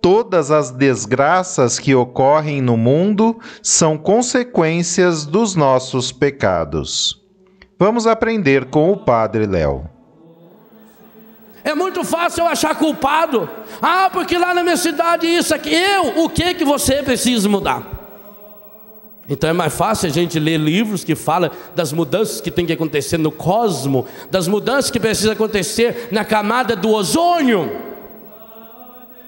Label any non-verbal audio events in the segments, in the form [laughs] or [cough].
Todas as desgraças que ocorrem no mundo são consequências dos nossos pecados. Vamos aprender com o Padre Léo. É muito fácil eu achar culpado. Ah, porque lá na minha cidade isso aqui. Eu, o que que você precisa mudar? Então é mais fácil a gente ler livros que falam das mudanças que tem que acontecer no cosmo, das mudanças que precisam acontecer na camada do ozônio.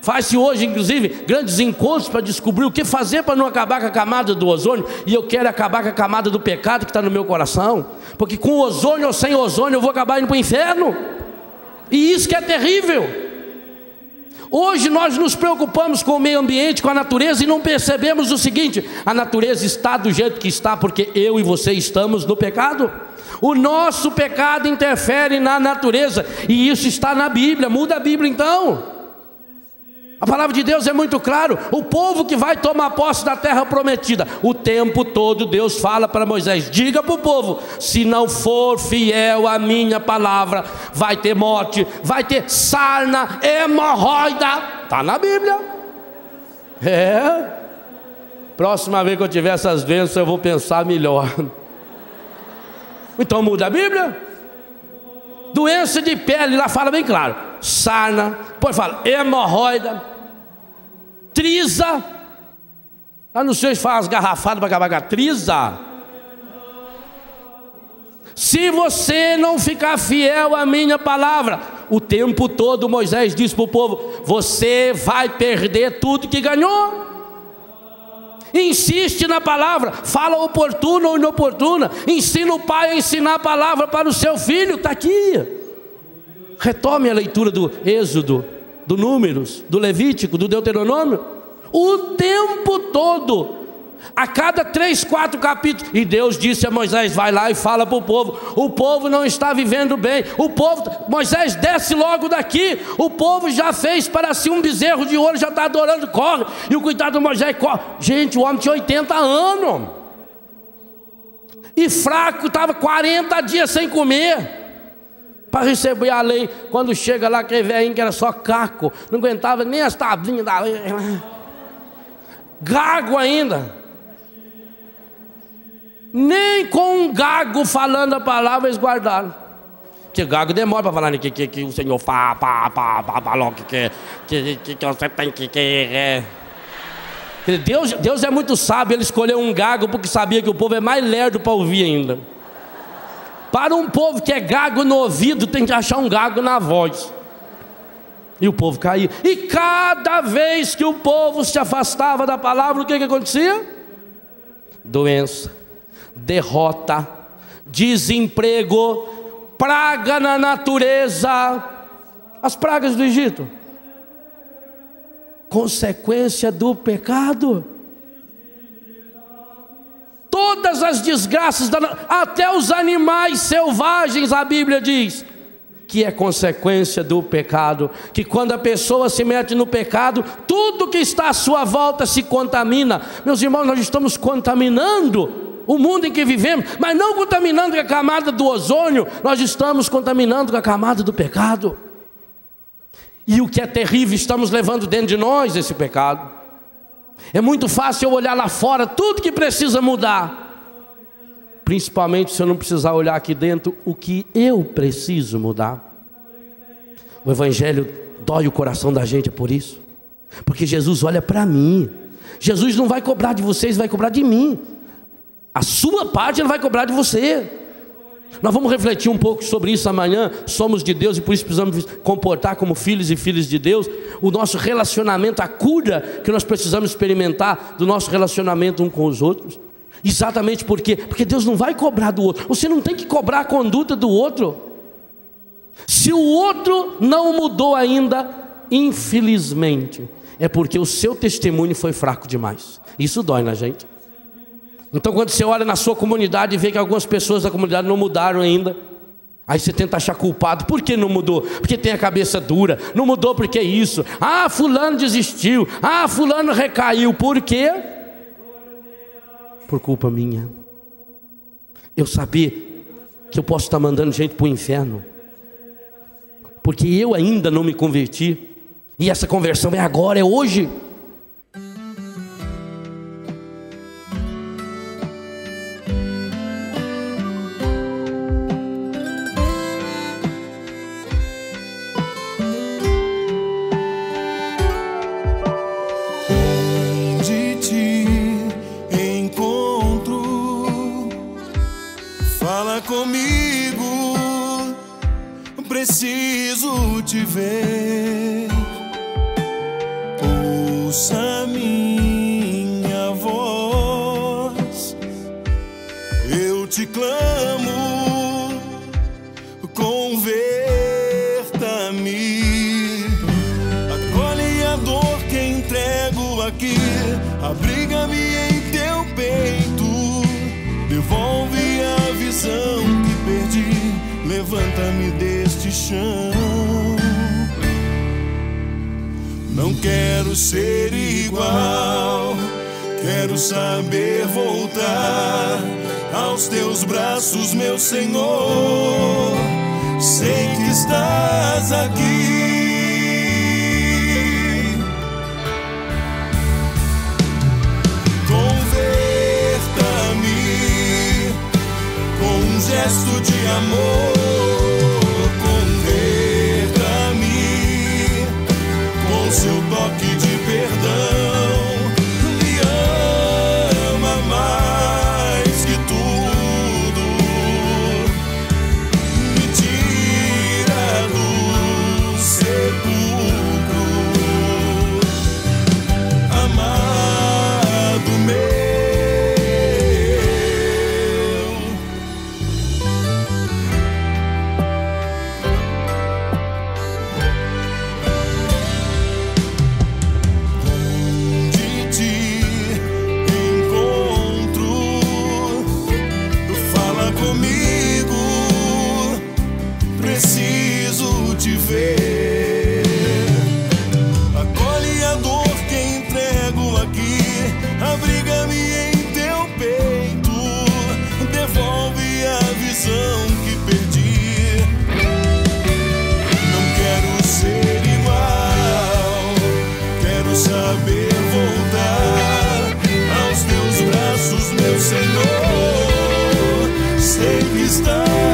Faz-se hoje, inclusive, grandes encontros para descobrir o que fazer para não acabar com a camada do ozônio. E eu quero acabar com a camada do pecado que está no meu coração. Porque com ozônio ou sem ozônio eu vou acabar indo para o inferno. E isso que é terrível. Hoje nós nos preocupamos com o meio ambiente, com a natureza e não percebemos o seguinte: a natureza está do jeito que está porque eu e você estamos no pecado. O nosso pecado interfere na natureza e isso está na Bíblia. Muda a Bíblia então. A palavra de Deus é muito claro. O povo que vai tomar posse da terra prometida, o tempo todo Deus fala para Moisés: diga para o povo, se não for fiel à minha palavra, vai ter morte, vai ter sarna, hemorroida. Está na Bíblia. É. Próxima vez que eu tiver essas doenças, eu vou pensar melhor. Então muda a Bíblia. Doença de pele, lá fala bem claro. Sarna, depois fala hemorroida Trisa. Lá no sei faz garrafada para acabar com a trisa. Se você não ficar fiel à minha palavra, o tempo todo Moisés disse para o povo: você vai perder tudo que ganhou. Insiste na palavra, fala oportuna ou inoportuna, ensina o pai a ensinar a palavra para o seu filho, está aqui. Retome a leitura do Êxodo, do Números, do Levítico, do Deuteronômio, o tempo todo. A cada três, quatro capítulos, e Deus disse a Moisés: vai lá e fala para o povo. O povo não está vivendo bem. O povo, Moisés desce logo daqui. O povo já fez para si um bezerro de ouro, já está adorando, corre. E o cuidado do Moisés corre. Gente, o homem tinha 80 anos. E fraco, estava 40 dias sem comer para receber a lei. Quando chega lá, aquele velhinho que era só caco, não aguentava nem as tablinhas da lei. Gago ainda. Nem com um gago falando a palavra eles guardaram. Que gago demora para falar que, que, que o Senhor fala, pá, pá, pá, pá, que, que, que, que, você tem que. que é. Deus, Deus é muito sábio, ele escolheu um gago porque sabia que o povo é mais lerdo para ouvir ainda. Para um povo que é gago no ouvido, tem que achar um gago na voz. E o povo caía. E cada vez que o povo se afastava da palavra, o que, que acontecia? Doença, derrota, desemprego, praga na natureza. As pragas do Egito. Consequência do pecado todas as desgraças, até os animais selvagens, a Bíblia diz, que é consequência do pecado, que quando a pessoa se mete no pecado, tudo que está à sua volta se contamina. Meus irmãos, nós estamos contaminando o mundo em que vivemos, mas não contaminando com a camada do ozônio, nós estamos contaminando com a camada do pecado. E o que é terrível, estamos levando dentro de nós esse pecado. É muito fácil eu olhar lá fora tudo que precisa mudar. Principalmente se eu não precisar olhar aqui dentro o que eu preciso mudar. O Evangelho dói o coração da gente é por isso. Porque Jesus olha para mim. Jesus não vai cobrar de vocês, vai cobrar de mim. A sua parte ele vai cobrar de você. Nós vamos refletir um pouco sobre isso amanhã. Somos de Deus e por isso precisamos comportar como filhos e filhas de Deus. O nosso relacionamento, a cura que nós precisamos experimentar do nosso relacionamento um com os outros. Exatamente por quê? Porque Deus não vai cobrar do outro. Você não tem que cobrar a conduta do outro. Se o outro não mudou ainda, infelizmente, é porque o seu testemunho foi fraco demais. Isso dói na gente. Então, quando você olha na sua comunidade e vê que algumas pessoas da comunidade não mudaram ainda, aí você tenta achar culpado. Por que não mudou? Porque tem a cabeça dura. Não mudou porque é isso. Ah, fulano desistiu. Ah, fulano recaiu. Por quê? Por culpa minha. Eu saber que eu posso estar mandando gente para o inferno. Porque eu ainda não me converti. E essa conversão é agora, é hoje. te ver. Ouça minha voz, eu te clamo, converta-me. Acolhe a dor que entrego aqui, abriga-me em teu peito, devolve a visão que perdi, levanta-me deste chão. quero ser igual. Quero saber voltar aos teus braços, meu Senhor. Sei que estás aqui. Converta-me com um gesto de amor. saber voltar aos teus braços, meu Senhor. Sei que estás.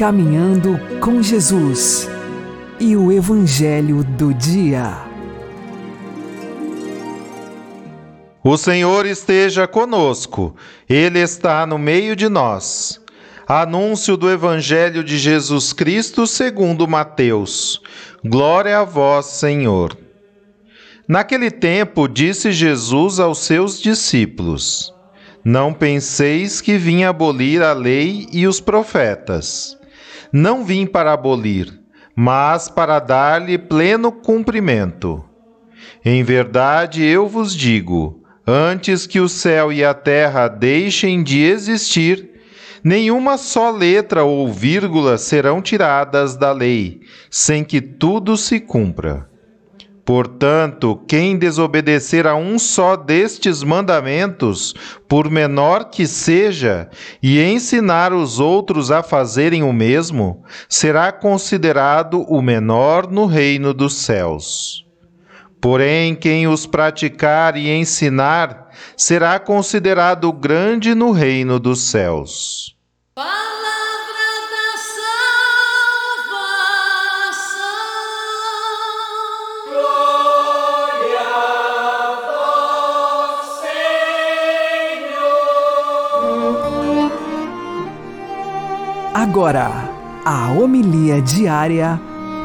Caminhando com Jesus e o Evangelho do Dia. O Senhor esteja conosco, Ele está no meio de nós. Anúncio do Evangelho de Jesus Cristo segundo Mateus. Glória a vós, Senhor. Naquele tempo, disse Jesus aos seus discípulos: Não penseis que vim abolir a lei e os profetas. Não vim para abolir, mas para dar-lhe pleno cumprimento. Em verdade, eu vos digo: antes que o céu e a terra deixem de existir, nenhuma só letra ou vírgula serão tiradas da lei, sem que tudo se cumpra. Portanto, quem desobedecer a um só destes mandamentos, por menor que seja, e ensinar os outros a fazerem o mesmo, será considerado o menor no reino dos céus. Porém, quem os praticar e ensinar, será considerado grande no reino dos céus. Agora, a homilia diária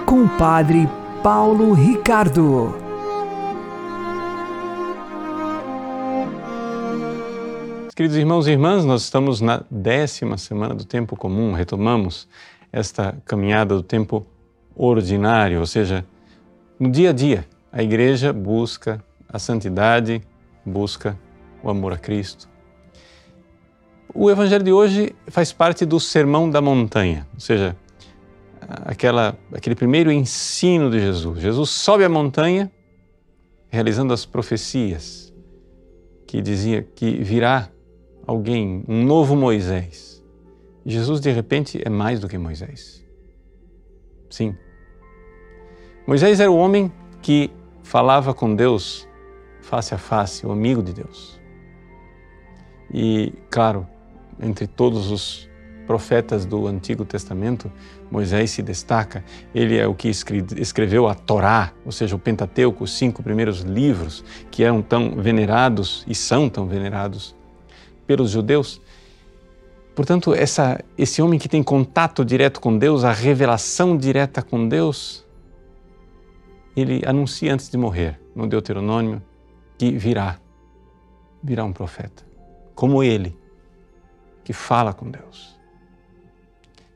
com o Padre Paulo Ricardo. Queridos irmãos e irmãs, nós estamos na décima semana do tempo comum, retomamos esta caminhada do tempo ordinário, ou seja, no dia a dia, a igreja busca a santidade, busca o amor a Cristo, o evangelho de hoje faz parte do Sermão da Montanha, ou seja, aquela, aquele primeiro ensino de Jesus. Jesus sobe a montanha realizando as profecias que dizia que virá alguém, um novo Moisés. Jesus, de repente, é mais do que Moisés. Sim. Moisés era o homem que falava com Deus face a face, o amigo de Deus. E, claro, entre todos os profetas do Antigo Testamento, Moisés se destaca. Ele é o que escreveu a Torá, ou seja, o Pentateuco, os cinco primeiros livros que eram tão venerados e são tão venerados pelos judeus. Portanto, essa, esse homem que tem contato direto com Deus, a revelação direta com Deus, ele anuncia antes de morrer, no Deuteronômio, que virá, virá um profeta, como ele que fala com Deus.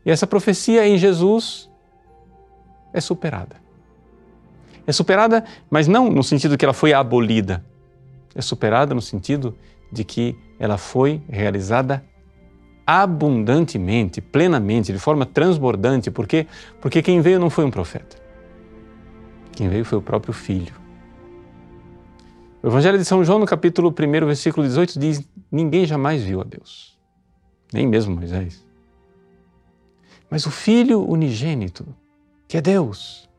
E essa profecia em Jesus é superada. É superada, mas não no sentido que ela foi abolida. É superada no sentido de que ela foi realizada abundantemente, plenamente, de forma transbordante. Por quê? Porque quem veio não foi um profeta. Quem veio foi o próprio Filho. O Evangelho de São João, no capítulo 1, versículo 18, diz: Ninguém jamais viu a Deus nem mesmo Moisés. Mas o Filho unigênito, que é Deus,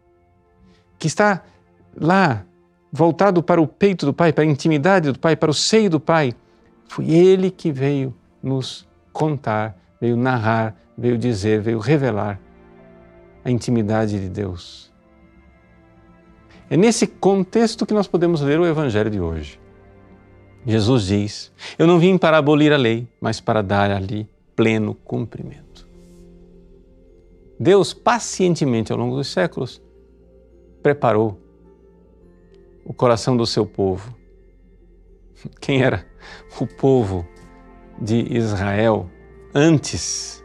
que está lá, voltado para o peito do Pai, para a intimidade do Pai, para o seio do Pai, foi Ele que veio nos contar, veio narrar, veio dizer, veio revelar a intimidade de Deus. É nesse contexto que nós podemos ler o Evangelho de hoje. Jesus diz: Eu não vim para abolir a lei, mas para dar ali pleno cumprimento. Deus, pacientemente ao longo dos séculos, preparou o coração do seu povo. [laughs] Quem era o povo de Israel antes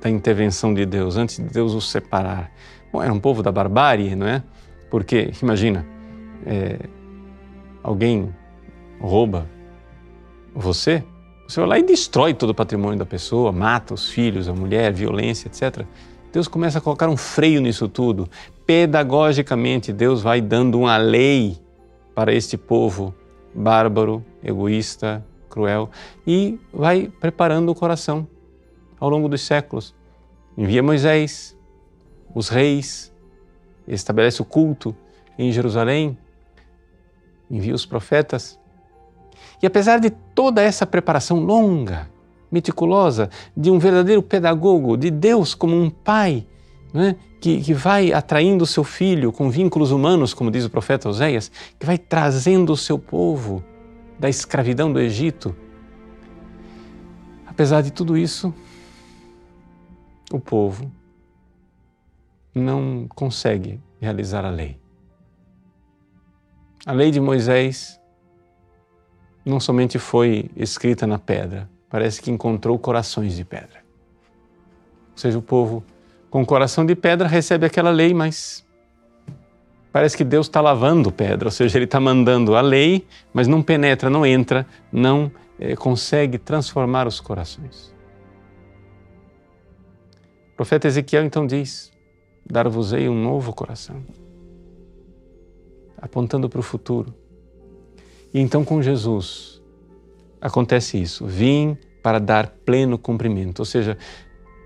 da intervenção de Deus, antes de Deus os separar? Bom, era um povo da barbárie, não é? Porque, imagina, é, alguém rouba você, você vai lá e destrói todo o patrimônio da pessoa, mata os filhos, a mulher, violência, etc. Deus começa a colocar um freio nisso tudo. Pedagogicamente, Deus vai dando uma lei para este povo bárbaro, egoísta, cruel e vai preparando o coração ao longo dos séculos. Envia Moisés, os reis, estabelece o culto em Jerusalém, envia os profetas, e apesar de toda essa preparação longa, meticulosa de um verdadeiro pedagogo, de Deus como um pai é? que, que vai atraindo o seu filho com vínculos humanos, como diz o profeta Oséias, que vai trazendo o seu povo da escravidão do Egito. Apesar de tudo isso, o povo não consegue realizar a lei. A lei de Moisés não somente foi escrita na pedra, parece que encontrou corações de pedra. Ou seja, o povo com coração de pedra recebe aquela lei, mas parece que Deus está lavando pedra, ou seja, Ele está mandando a lei, mas não penetra, não entra, não é, consegue transformar os corações. O profeta Ezequiel então diz: Dar-vos-ei um novo coração, apontando para o futuro. E então com Jesus acontece isso: vim para dar pleno cumprimento, ou seja,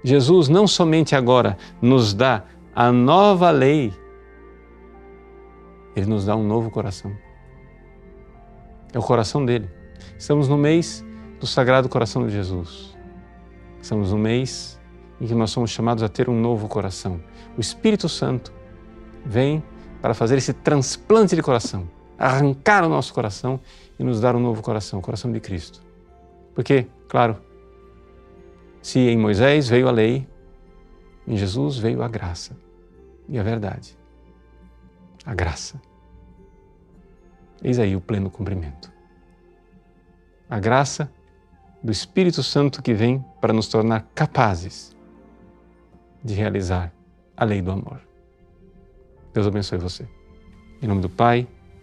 Jesus não somente agora nos dá a nova lei, ele nos dá um novo coração. É o coração dele. Estamos no mês do Sagrado Coração de Jesus. Estamos no mês em que nós somos chamados a ter um novo coração. O Espírito Santo vem para fazer esse transplante de coração, arrancar o nosso coração e nos dar um novo coração, o coração de Cristo. Porque, claro, se em Moisés veio a lei, em Jesus veio a graça e a verdade. A graça. Eis aí o pleno cumprimento. A graça do Espírito Santo que vem para nos tornar capazes de realizar a lei do amor. Deus abençoe você. Em nome do Pai,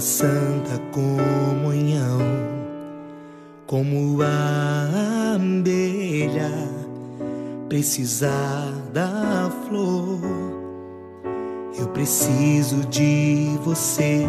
Santa comunhão, como a abelha precisar da flor. Eu preciso de você,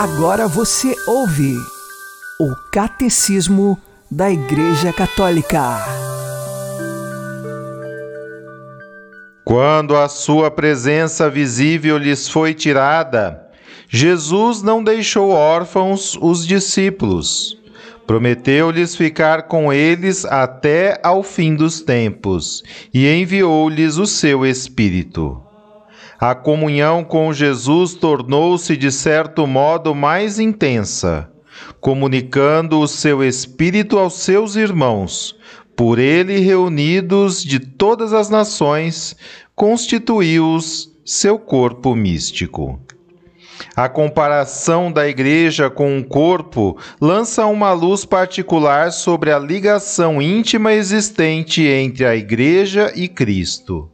Agora você ouve o Catecismo da Igreja Católica. Quando a sua presença visível lhes foi tirada, Jesus não deixou órfãos os discípulos. Prometeu-lhes ficar com eles até ao fim dos tempos e enviou-lhes o seu Espírito. A comunhão com Jesus tornou-se de certo modo mais intensa, comunicando o seu Espírito aos seus irmãos, por ele reunidos de todas as nações, constituiu-os seu corpo místico. A comparação da igreja com um corpo lança uma luz particular sobre a ligação íntima existente entre a igreja e Cristo.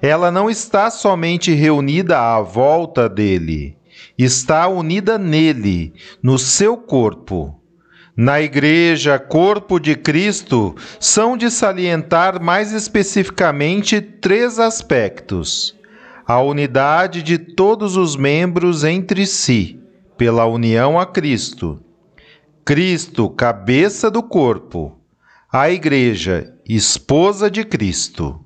Ela não está somente reunida à volta dele, está unida nele, no seu corpo. Na Igreja, corpo de Cristo, são de salientar mais especificamente três aspectos: a unidade de todos os membros entre si, pela união a Cristo. Cristo, cabeça do corpo. A Igreja, esposa de Cristo.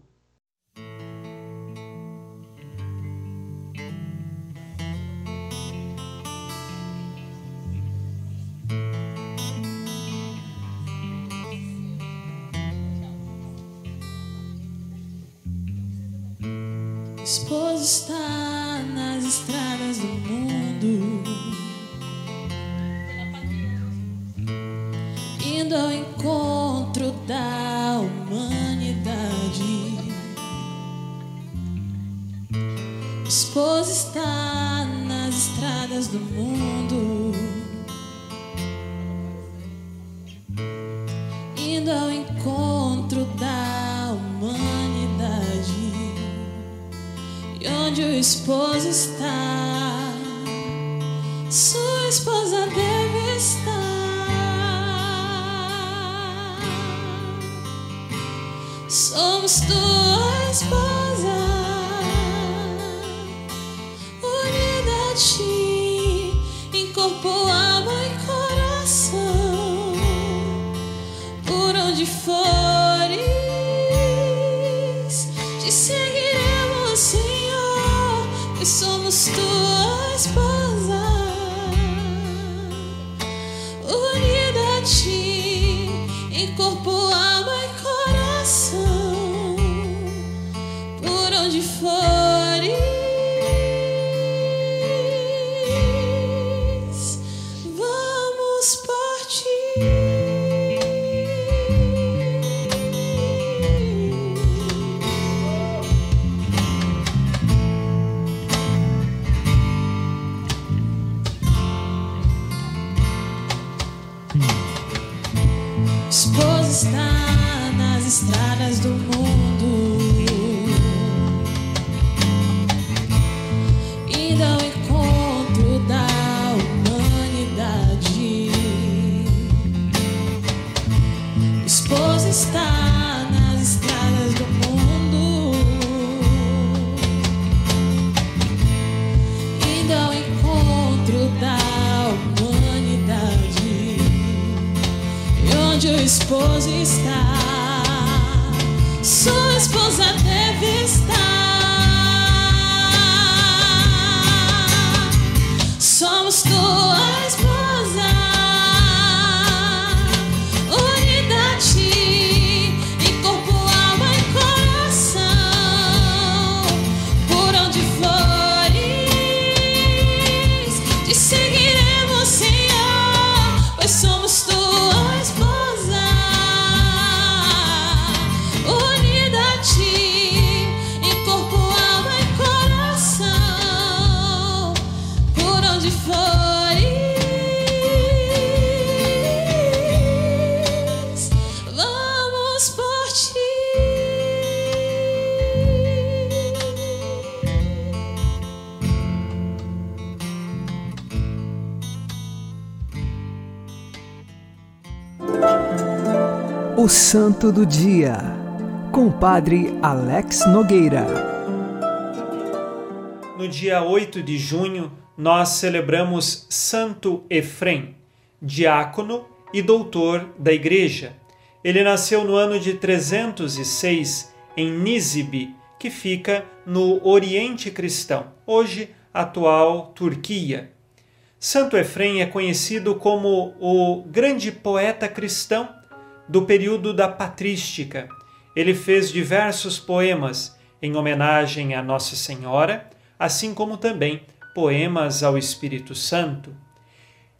Encontro da humanidade. Esposo está nas estradas do mundo, indo ao encontro da humanidade. E onde o esposo está, Somos tua esposa, unida a ti, em Santo do Dia, com o Padre Alex Nogueira. No dia 8 de junho, nós celebramos Santo Efrem, diácono e doutor da Igreja. Ele nasceu no ano de 306 em Nisibe, que fica no Oriente Cristão, hoje atual Turquia. Santo Efrem é conhecido como o grande poeta cristão do período da patrística. Ele fez diversos poemas em homenagem a Nossa Senhora, assim como também poemas ao Espírito Santo.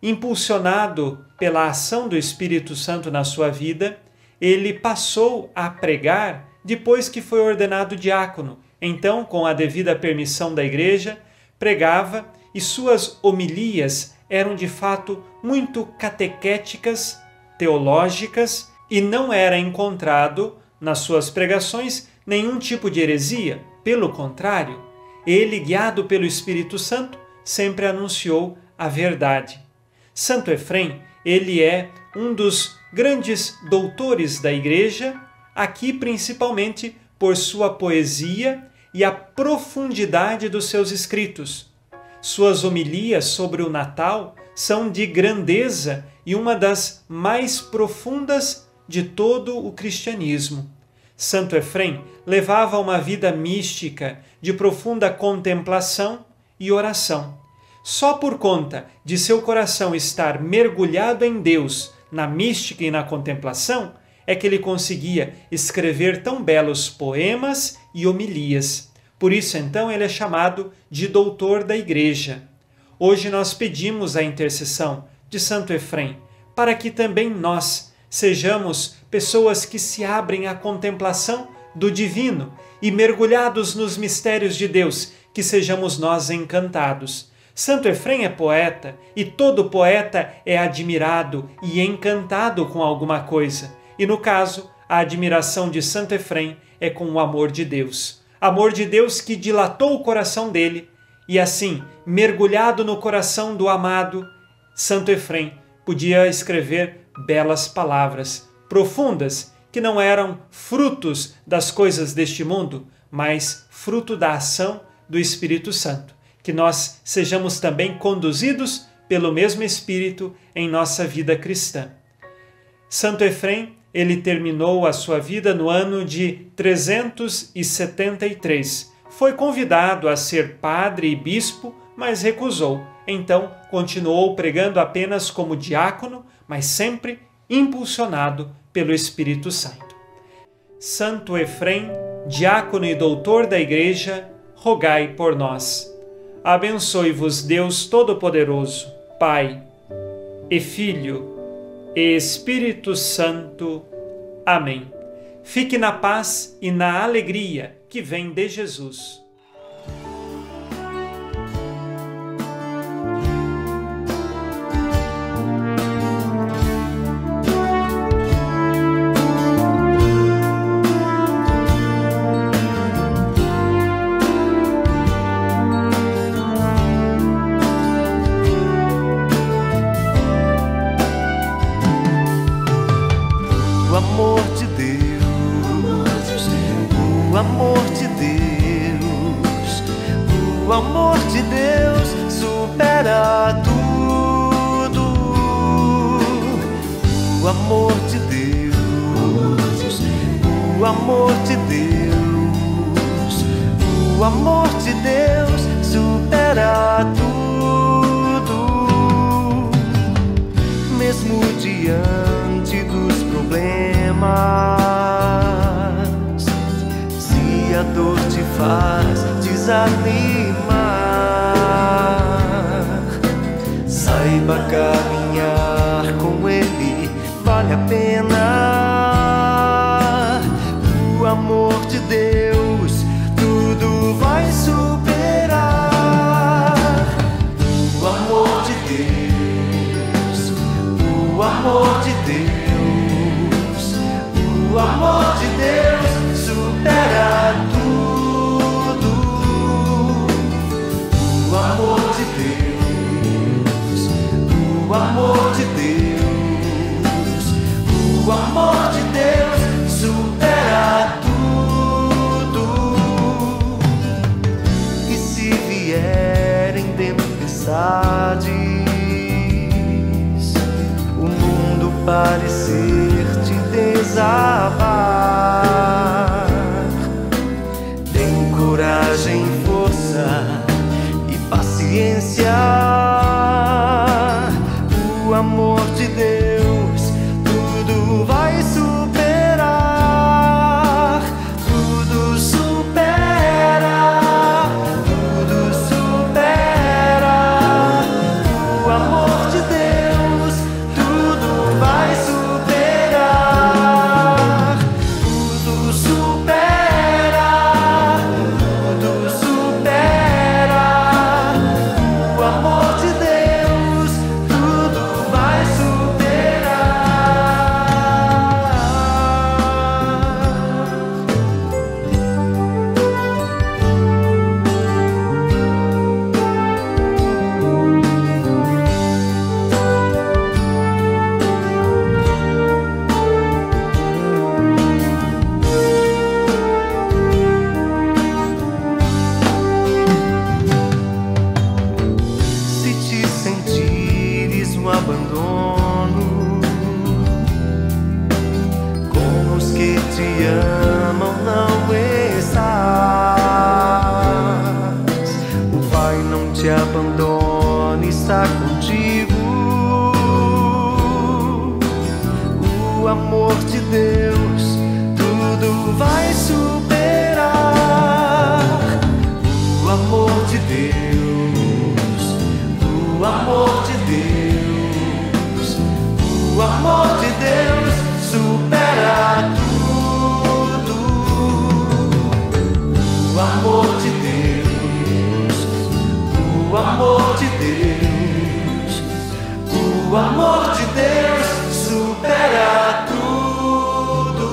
Impulsionado pela ação do Espírito Santo na sua vida, ele passou a pregar depois que foi ordenado diácono. Então, com a devida permissão da igreja, pregava e suas homilias eram de fato muito catequéticas, teológicas e não era encontrado nas suas pregações nenhum tipo de heresia. Pelo contrário, ele, guiado pelo Espírito Santo, sempre anunciou a verdade. Santo Efrem, ele é um dos grandes doutores da Igreja, aqui principalmente por sua poesia e a profundidade dos seus escritos. Suas homilias sobre o Natal são de grandeza e uma das mais profundas de todo o cristianismo. Santo Efrem levava uma vida mística de profunda contemplação e oração. Só por conta de seu coração estar mergulhado em Deus, na mística e na contemplação, é que ele conseguia escrever tão belos poemas e homilias. Por isso, então, ele é chamado de doutor da Igreja. Hoje nós pedimos a intercessão de Santo Efrem para que também nós sejamos pessoas que se abrem à contemplação do divino e mergulhados nos mistérios de Deus, que sejamos nós encantados. Santo Efrem é poeta e todo poeta é admirado e encantado com alguma coisa. E no caso, a admiração de Santo Efrem é com o amor de Deus. Amor de Deus que dilatou o coração dele e assim, mergulhado no coração do amado, Santo Efrem podia escrever belas palavras, profundas, que não eram frutos das coisas deste mundo, mas fruto da ação do Espírito Santo. Que nós sejamos também conduzidos pelo mesmo Espírito em nossa vida cristã. Santo Efrem, ele terminou a sua vida no ano de 373. Foi convidado a ser padre e bispo, mas recusou. Então, continuou pregando apenas como diácono, mas sempre impulsionado pelo Espírito Santo. Santo Efrem, diácono e doutor da Igreja, rogai por nós. Abençoe-vos Deus Todo-Poderoso, Pai e Filho e Espírito Santo. Amém. Fique na paz e na alegria que vem de Jesus. Vale a pena. O amor de Deus tudo vai superar. O amor de Deus o amor de Deus, parecer te desabar. Amor de Deus supera tudo.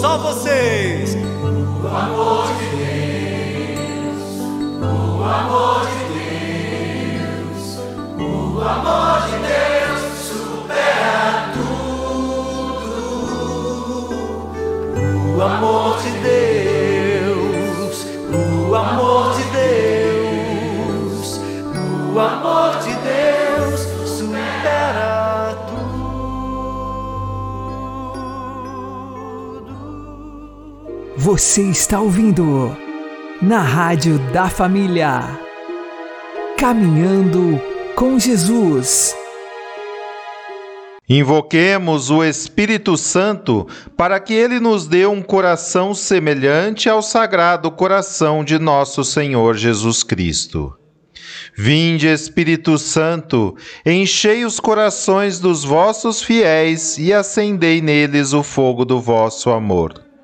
Só vocês. Você está ouvindo na Rádio da Família. Caminhando com Jesus. Invoquemos o Espírito Santo para que ele nos dê um coração semelhante ao sagrado coração de nosso Senhor Jesus Cristo. Vinde, Espírito Santo, enchei os corações dos vossos fiéis e acendei neles o fogo do vosso amor.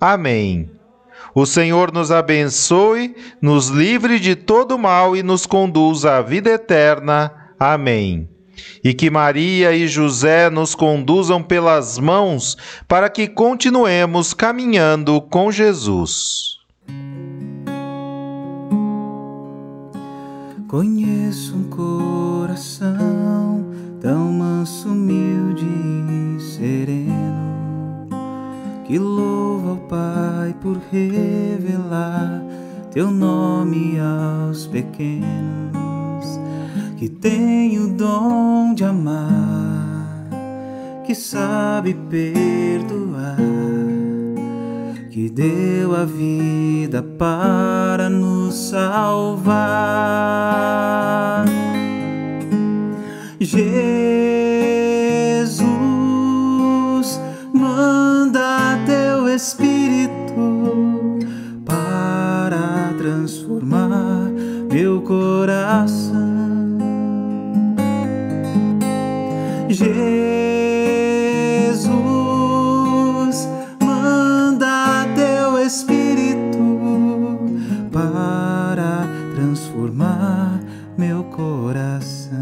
Amém. O Senhor nos abençoe, nos livre de todo mal e nos conduza à vida eterna. Amém. E que Maria e José nos conduzam pelas mãos para que continuemos caminhando com Jesus. Conheço um coração tão manso, humilde e sereno que louva ao Pai por revelar teu nome aos pequenos, que tem o dom de amar, que sabe perdoar, que deu a vida para nos salvar. Jesus, Espírito para transformar meu coração. Jesus, manda teu Espírito para transformar meu coração.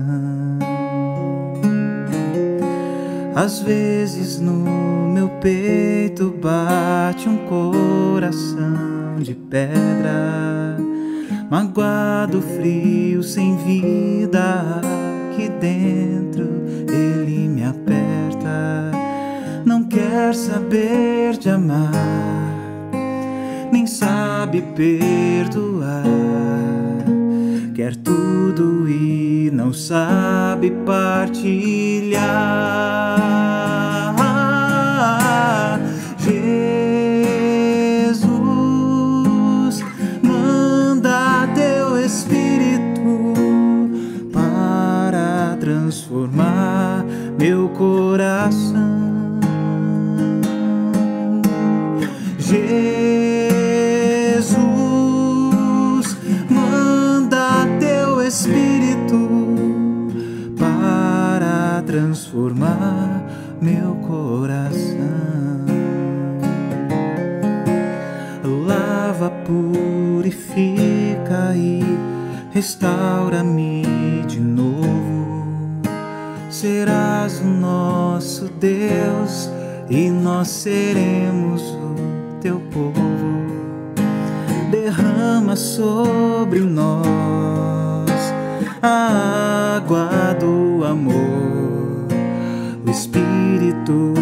Às vezes no meu peito bate um coração de pedra, magoado, frio, sem vida. Aqui dentro ele me aperta, não quer saber de amar, nem sabe perdoar. Quer tudo e não sabe partilhar. Purifica e restaura-me de novo. Serás o nosso Deus e nós seremos o teu povo. Derrama sobre nós a água do amor, o Espírito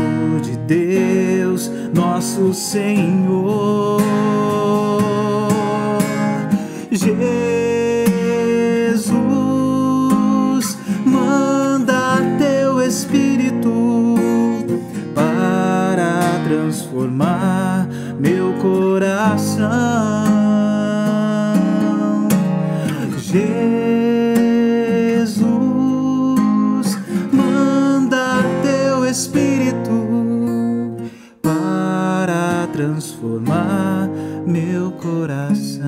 de Deus, nosso Senhor. Coração. Jesus, manda teu Espírito para transformar meu coração.